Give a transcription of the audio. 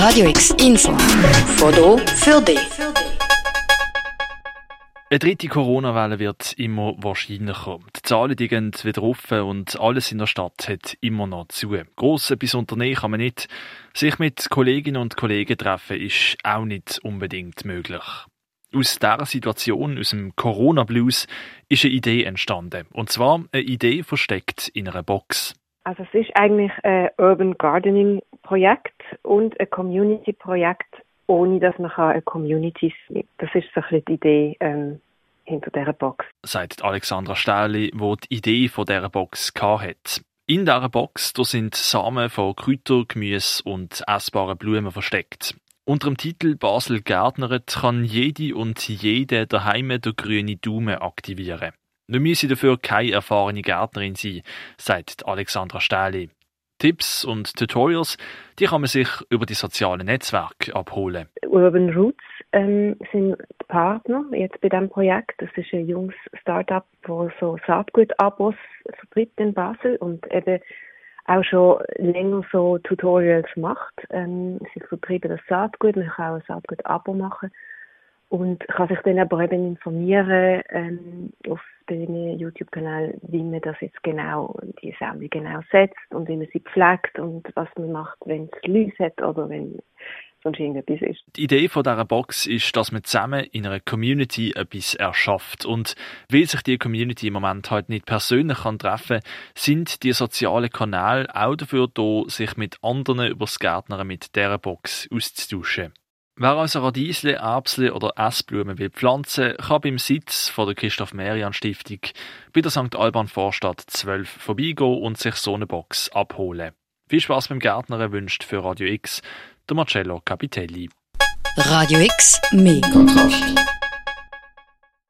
Radio X Info. Foto für dich. Eine dritte Corona-Welle wird immer wahrscheinlicher. Die Zahlen die gehen wieder offen und alles in der Stadt hat immer noch zu. Gross etwas unternehmen kann man nicht. Sich mit Kolleginnen und Kollegen treffen ist auch nicht unbedingt möglich. Aus dieser Situation, aus dem Corona-Blues, ist eine Idee entstanden. Und zwar eine Idee versteckt in einer Box. Also es ist eigentlich ein Urban Gardening Projekt und ein Community Projekt, ohne dass man eine Community Das ist so ein die Idee ähm, hinter dieser Box. Sagt Alexandra Stähli, wo die Idee von dieser Box hat. In dieser Box da sind Samen von Kräuter, Gemüse und essbaren Blumen versteckt. Unter dem Titel Basel Gärtneret kann jede und jede daheim der grüne Daumen aktivieren. Nun müsse dafür keine erfahrene Gärtnerin sein, sagt Alexandra Stähli. Tipps und Tutorials, die kann man sich über die sozialen Netzwerke abholen. Urban Roots ähm, sind Partner jetzt bei diesem Projekt. Das ist ein junges Startup, das so Saatgut-Abos vertritt in Basel und eben auch schon länger so Tutorials macht. Ähm, sie vertreiben das Saatgut, man kann auch ein Saatgut-Abo machen und kann sich dann aber eben informieren ähm, auf YouTube-Kanal, wie man das jetzt genau, die Sammlung genau setzt und wie man sie pflegt und was man macht, wenn es Läuse hat oder wenn sonst irgendetwas ist. Die Idee von dieser Box ist, dass man zusammen in einer Community etwas erschafft. Und weil sich die Community im Moment halt nicht persönlich kann treffen kann, sind die sozialen Kanäle auch dafür da, sich mit anderen über das Gärtnern mit dieser Box auszutauschen. Wer also Radiesle, Erbsle oder Essblumen will pflanzen, kann beim Sitz von der Christoph Merian Stiftung bei der St. Alban Vorstadt 12 vorbeigehen und sich so eine Box abholen. Viel Spaß beim Gärtnern wünscht für Radio X der Marcello Capitelli. Radio X, mehr Kontrast.